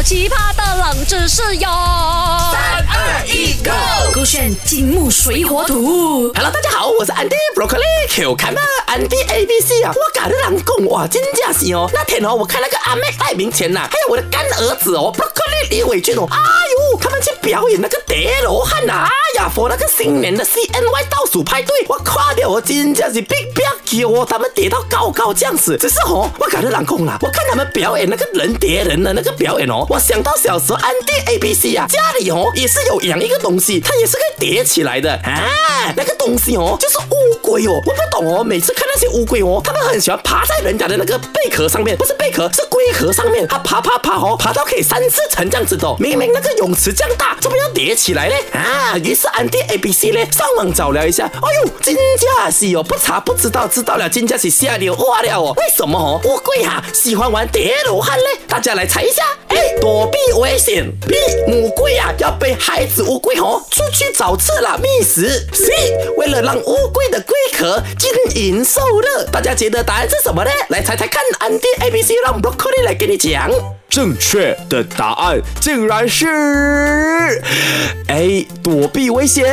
好奇葩的冷知识哟！三二一，Go！勾选金木水火土。Hello，大家好，我是 Andy Broccoli Q 看吧，Andy A B C 啊，我跟你人讲哇，真假是哦，那天哦，我看那个阿妹戴明前呐、还有我的干儿子哦，Broccoli 李伟俊哦，哎呦，表演那个叠罗汉呐、哎呀佛那个新年的 CNY 倒数派对，我看到我真正是 big big 叫哦，他们叠到高高这样子，只是哦，我感觉难控啦，我看他们表演那个人叠人的那个表演哦，我想到小时候安迪 A B C 啊，家里哦也是有养一个东西，它也是可以叠起来的。啊，那个东西哦就是乌龟哦，我不懂哦，每次看那些乌龟哦，他们很喜欢爬在人家的那个贝壳上面，不是贝壳，是龟壳上面，它爬爬爬哦，爬到可以三四层这样子的哦，明明那个泳池这样大，怎么要叠起来呢？啊，于是 Andy A B C 呢上网找了一下，哎呦，真假是哦，不查不知道，知道了真假是吓尿花了哦。为什么哦乌龟哈、喜欢玩叠罗汉呢？大家来猜一下。A 躲避危险，B 母龟啊要被孩子乌龟哦出去找吃了觅食，C 为了让乌龟的龟壳金银受热。大家觉得答案是什么呢？来猜猜看，Andy A B C 让 Broccoli 来给你讲。正确的答案竟然是 A 躲避危险。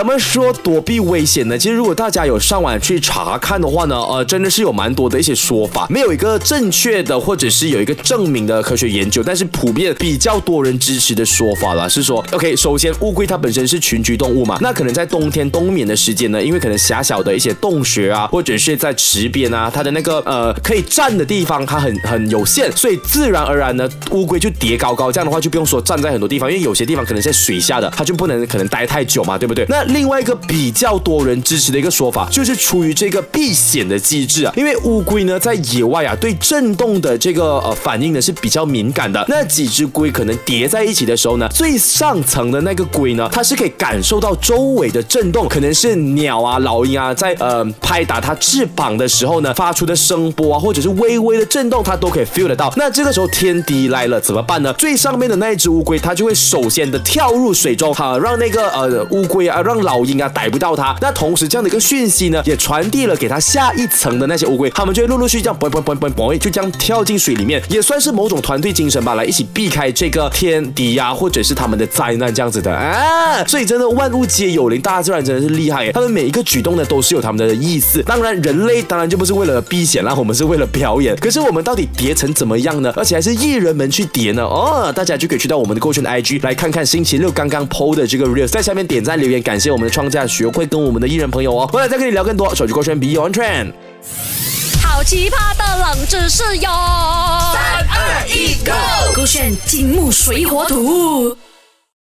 怎么说躲避危险呢？其实如果大家有上网去查看的话呢，呃，真的是有蛮多的一些说法，没有一个正确的或者是有一个证明的科学研究，但是普遍比较多人支持的说法啦，是说，OK，首先乌龟它本身是群居动物嘛，那可能在冬天冬眠的时间呢，因为可能狭小的一些洞穴啊，或者是在池边啊，它的那个呃可以站的地方它很很有限，所以自然而然呢，乌龟就叠高高，这样的话就不用说站在很多地方，因为有些地方可能在水下的，它就不能可能待太久嘛，对不对？那另外一个比较多人支持的一个说法，就是出于这个避险的机制啊，因为乌龟呢在野外啊，对震动的这个呃反应呢是比较敏感的。那几只龟可能叠在一起的时候呢，最上层的那个龟呢，它是可以感受到周围的震动，可能是鸟啊、老鹰啊在呃拍打它翅膀的时候呢发出的声波啊，或者是微微的震动，它都可以 feel 得到。那这个时候天敌来了怎么办呢？最上面的那一只乌龟，它就会首先的跳入水中，好让那个呃乌龟啊，让老鹰啊逮不到它。那同时这样的一个讯息呢，也传递了给它下一层的那些乌龟，它们就会陆陆续续这样嘣嘣嘣嘣嘣，就这样跳进水里面，也算是某种团队精神吧，来一起避开这个天敌呀、或者是他们的灾难这样子的啊。所以真的万物皆有灵，大自然真的是厉害，他们每一个举动呢都是有他们的意思。当然，人类当然就不是为了避险啦，我们是为了表演。可是我们到底叠成怎么样呢？而且还是艺人们去叠呢？哦，大家就可以去到我们的过去的 IG 来看看星期六刚刚 PO 的这个 reels，在下面点赞留言，感谢谢我们的创价学会跟我们的艺人朋友哦。回来再跟你聊更多，手机勾选 Beyond Trend。好奇葩的冷知识哟！三二一，Go！勾选金木水火土。